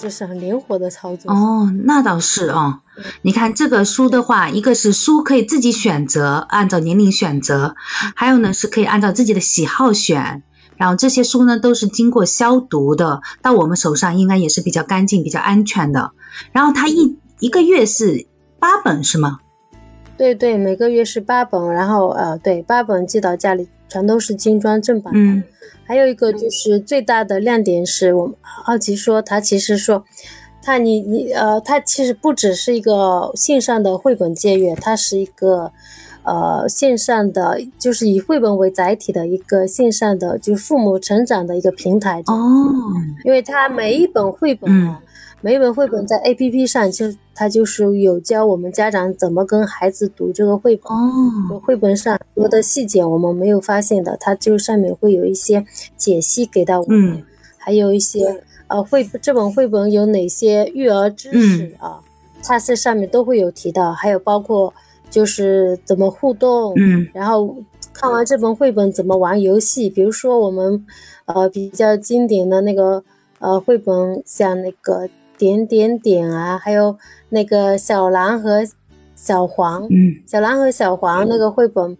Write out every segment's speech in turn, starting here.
就是很灵活的操作。哦，那倒是哦。你看这个书的话，一个是书可以自己选择，按照年龄选择；还有呢是可以按照自己的喜好选。然后这些书呢都是经过消毒的，到我们手上应该也是比较干净、比较安全的。然后它一一个月是八本是吗？对对，每个月是八本，然后呃，对，八本寄到家里，全都是精装正版的。嗯。还有一个就是最大的亮点是我们好奇说，他其实说，他你你呃，他其实不只是一个线上的绘本借阅，它是一个呃线上的，就是以绘本为载体的一个线上的，就是父母成长的一个平台。哦。因为它每一本绘本。每一本绘本在 A P P 上，就它就是有教我们家长怎么跟孩子读这个绘本。哦，绘本上很多的细节我们没有发现的，它就上面会有一些解析给到我们。嗯，还有一些呃绘这本绘本有哪些育儿知识啊？它这上面都会有提到，还有包括就是怎么互动。嗯，然后看完这本绘本怎么玩游戏，比如说我们呃比较经典的那个呃绘本，像那个。点点点啊，还有那个小蓝和小黄，嗯，小蓝和小黄那个绘本，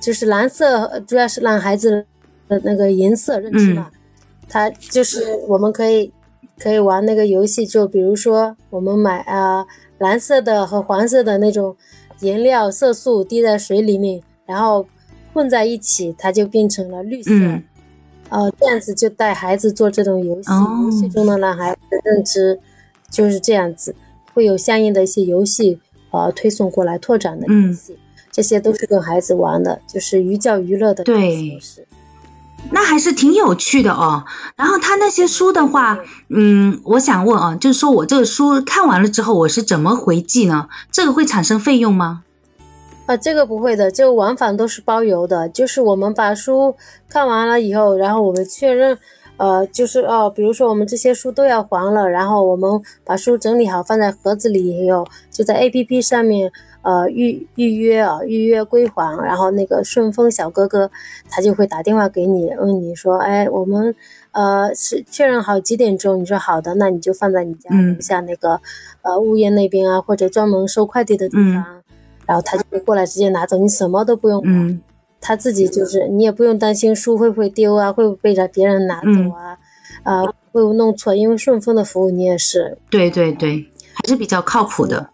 就是蓝色，主要是让孩子的那个颜色认知嘛。它就是我们可以可以玩那个游戏，就比如说我们买啊蓝色的和黄色的那种颜料色素滴在水里面，然后混在一起，它就变成了绿色。哦，这样子就带孩子做这种游戏，游戏中的让孩子认知。就是这样子，会有相应的一些游戏，呃，推送过来拓展的游戏，这些都是跟孩子玩的，就是寓教于乐的。对，那还是挺有趣的哦。然后他那些书的话，嗯，我想问啊，就是说我这个书看完了之后，我是怎么回寄呢？这个会产生费用吗？啊，这个不会的，这个往返都是包邮的。就是我们把书看完了以后，然后我们确认。呃，就是哦，比如说我们这些书都要还了，然后我们把书整理好放在盒子里也有，就在 A P P 上面呃预预约啊，预约归还，然后那个顺丰小哥哥他就会打电话给你，问你说，哎，我们呃是确认好几点钟？你说好的，那你就放在你家楼下那个呃物业那边啊，或者专门收快递的地方，然后他就会过来直接拿走，你什么都不用管。他自己就是，你也不用担心书会不会丢啊，会不会被着别人拿走啊，啊，会不会弄错？因为顺丰的服务你也是，对对对，还是比较靠谱的。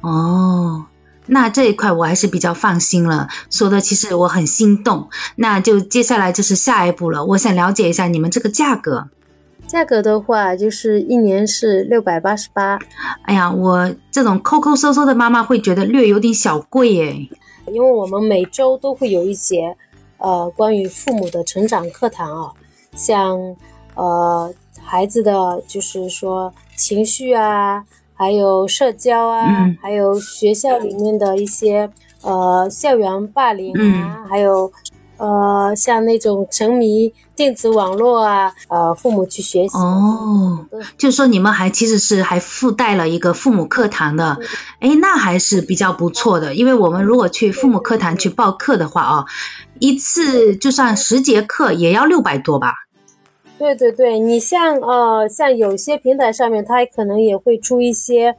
哦，那这一块我还是比较放心了。说的其实我很心动，那就接下来就是下一步了。我想了解一下你们这个价格。价格的话，就是一年是六百八十八。哎呀，我这种抠抠搜搜的妈妈会觉得略有点小贵耶。因为我们每周都会有一节，呃，关于父母的成长课堂啊，像呃孩子的就是说情绪啊，还有社交啊，还有学校里面的一些呃校园霸凌啊，还有。呃，像那种沉迷电子网络啊，呃，父母去学习哦，就是说你们还其实是还附带了一个父母课堂的，哎，那还是比较不错的。因为我们如果去父母课堂去报课的话啊，一次就算十节课也要六百多吧？对对对，你像呃，像有些平台上面，它可能也会出一些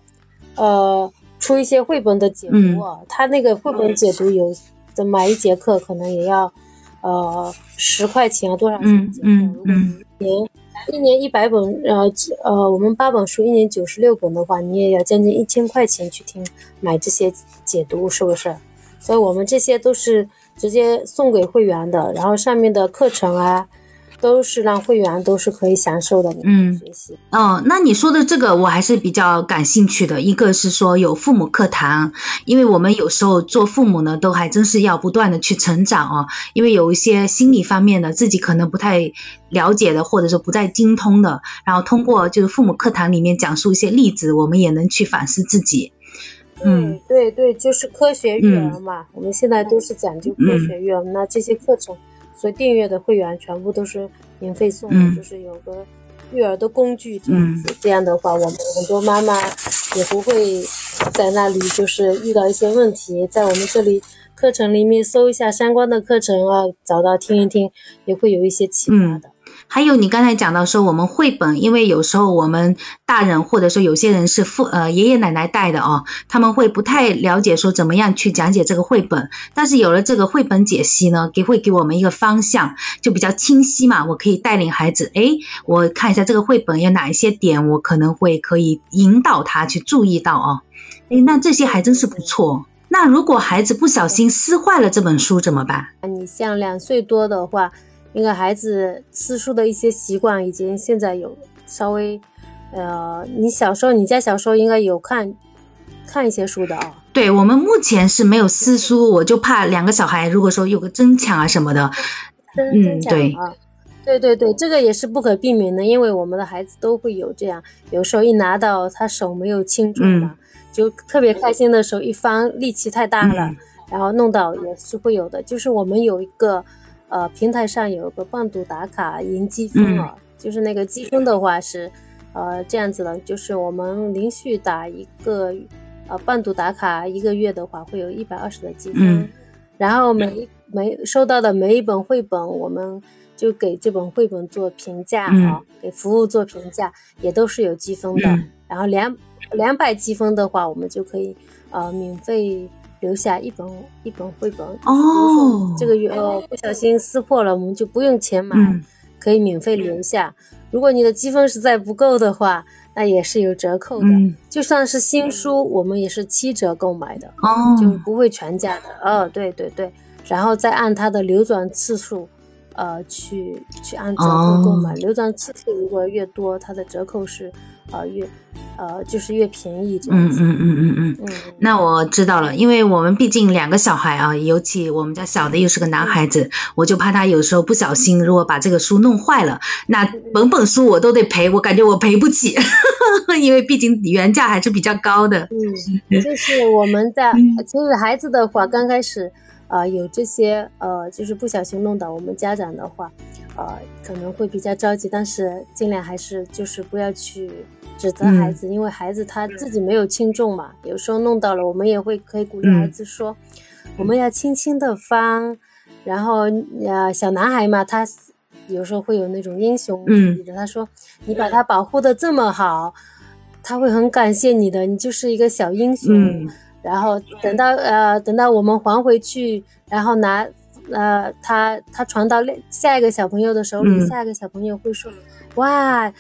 呃，出一些绘本的解读，它那个绘本解读有的买一节课可能也要。呃，十块钱多少钱？嗯嗯嗯。年一年一百本，呃呃，我们八本书一年九十六本的话，你也要将近一千块钱去听买这些解读，是不是？所以我们这些都是直接送给会员的，然后上面的课程啊。都是让会员都是可以享受的，嗯，学习哦。那你说的这个我还是比较感兴趣的。一个是说有父母课堂，因为我们有时候做父母呢，都还真是要不断的去成长哦。因为有一些心理方面的自己可能不太了解的，或者说不再精通的，然后通过就是父母课堂里面讲述一些例子，我们也能去反思自己。嗯，对对，就是科学育儿嘛。我们现在都是讲究科学育儿，那这些课程。所以订阅的会员全部都是免费送的，就是有个育儿的工具这样子。这样的话，我们很多妈妈也不会在那里就是遇到一些问题，在我们这里课程里面搜一下相关的课程啊，找到听一听，也会有一些启发的。还有你刚才讲到说，我们绘本，因为有时候我们大人或者说有些人是父呃爷爷奶奶带的哦，他们会不太了解说怎么样去讲解这个绘本。但是有了这个绘本解析呢，给会给我们一个方向，就比较清晰嘛。我可以带领孩子，诶，我看一下这个绘本有哪一些点，我可能会可以引导他去注意到哦。诶，那这些还真是不错。那如果孩子不小心撕坏了这本书怎么办？你像两岁多的话。应该孩子撕书的一些习惯已经现在有稍微，呃，你小时候你家小时候应该有看看一些书的啊。对我们目前是没有撕书，我就怕两个小孩如果说有个争抢啊什么的，嗯，对啊，对对对，这个也是不可避免的，因为我们的孩子都会有这样，有时候一拿到他手没有轻重嘛，就特别开心的时候一翻力气太大了，然后弄到也是会有的，就是我们有一个。呃，平台上有个伴读打卡赢积分啊，就是那个积分的话是，呃，这样子的，就是我们连续打一个呃伴读打卡一个月的话，会有一百二十的积分，然后每一每收到的每一本绘本，我们就给这本绘本做评价啊，给服务做评价，也都是有积分的。然后两两百积分的话，我们就可以呃免费。留下一本一本绘本哦，这个月呃不小心撕破了，我们就不用钱买，可以免费留下。如果你的积分实在不够的话，那也是有折扣的。就算是新书，我们也是七折购买的，就不会全价的。哦，对对对，然后再按它的流转次数，呃，去去按折扣购买。流转次数如果越多，它的折扣是呃越。呃，就是越便宜。嗯嗯嗯嗯嗯嗯。那我知道了，因为我们毕竟两个小孩啊，尤其我们家小的又是个男孩子，我就怕他有时候不小心，如果把这个书弄坏了，那本本书我都得赔，我感觉我赔不起，因为毕竟原价还是比较高的。嗯，就是我们在其实孩子的话，刚开始啊有这些呃，就是不小心弄到，我们家长的话，呃可能会比较着急，但是尽量还是就是不要去。指责孩子，因为孩子他自己没有轻重嘛，有时候弄到了，我们也会可以鼓励孩子说，我们要轻轻的翻，然后呃小男孩嘛，他有时候会有那种英雄主义的，他说你把他保护的这么好，他会很感谢你的，你就是一个小英雄。然后等到呃等到我们还回去，然后拿呃他他传到下一个小朋友的手里，下一个小朋友会说哇。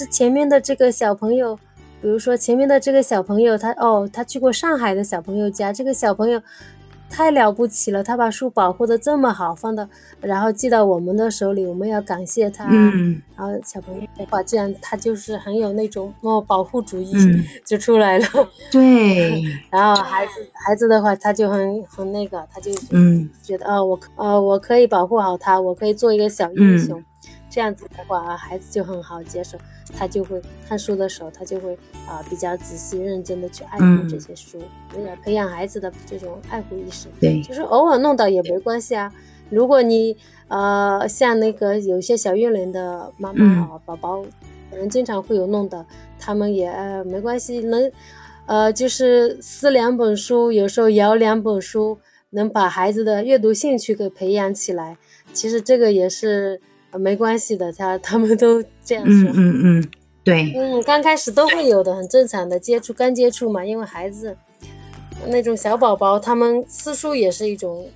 是前面的这个小朋友，比如说前面的这个小朋友，他哦，他去过上海的小朋友家，这个小朋友太了不起了，他把书保护的这么好，放到然后寄到我们的手里，我们要感谢他。嗯。然后小朋友的话，这样他就是很有那种哦保护主义就出来了。对。然后孩子孩子的话，他就很很那个，他就嗯觉得哦我呃我可以保护好他，我可以做一个小英雄。这样子的话，孩子就很好接受，他就会看书的时候，他就会啊比较仔细认真的去爱护这些书，为了培养孩子的这种爱护意识。对，就是偶尔弄到也没关系啊。如果你呃像那个有些小月龄的妈妈啊宝宝，可能经常会有弄的，他们也没关系，能呃就是撕两本书，有时候摇两本书，能把孩子的阅读兴趣给培养起来。其实这个也是。没关系的，他他们都这样说。嗯嗯嗯，对。嗯，刚开始都会有的，很正常的，接触刚接触嘛，因为孩子那种小宝宝，他们撕书也是一种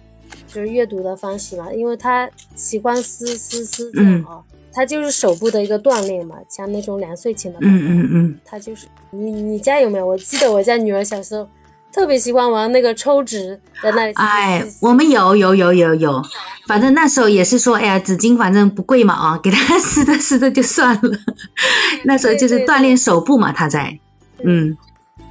就是阅读的方式嘛，因为他喜欢撕撕撕这样啊，他就是手部的一个锻炼嘛，像那种两岁前的，嗯嗯嗯，他就是你你家有没有？我记得我家女儿小时候。特别喜欢玩那个抽纸，在那里。哎，我们有有有有有，反正那时候也是说，哎呀，纸巾反正不贵嘛，啊，给他撕的撕的就算了。那时候就是锻炼手部嘛，他在，嗯，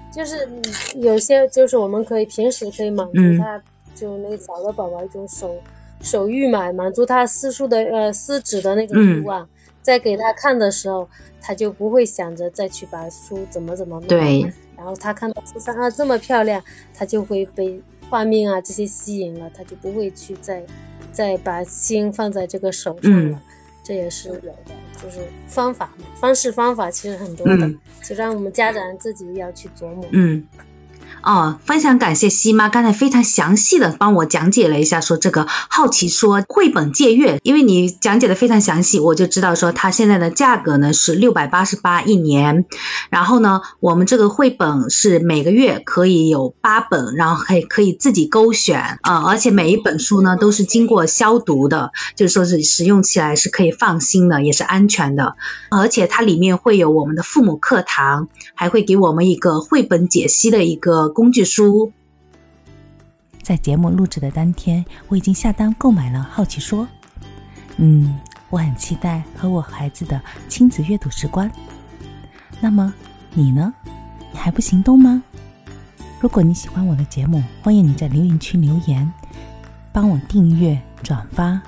就是有些就是我们可以平时可以满足他，就那个小的宝宝一种手手欲嘛，满足他撕书的呃撕纸的那种欲望，在给他看的时候，他就不会想着再去把书怎么怎么弄。对。然后他看到苏珊啊这么漂亮，他就会被画面啊这些吸引了，他就不会去再再把心放在这个手上了。这也是有的，就是方法嘛，方式方法其实很多的，就让我们家长自己要去琢磨。嗯，哦，非常感谢西妈刚才非常详细的帮我讲解了一下，说这个好奇说绘本借阅，因为你讲解的非常详细，我就知道说它现在的价格呢是六百八十八一年，然后呢，我们这个绘本是每个月可以有八本，然后可以可以自己勾选啊，而且每一本书呢都是经过消毒的，就是说是使用起来是可以放心的，也是安全的，而且它里面会有我们的父母课堂，还会给我们一个绘本解析的一个。工具书，在节目录制的当天，我已经下单购买了《好奇说》。嗯，我很期待和我孩子的亲子阅读时光。那么你呢？你还不行动吗？如果你喜欢我的节目，欢迎你在留言区留言，帮我订阅、转发。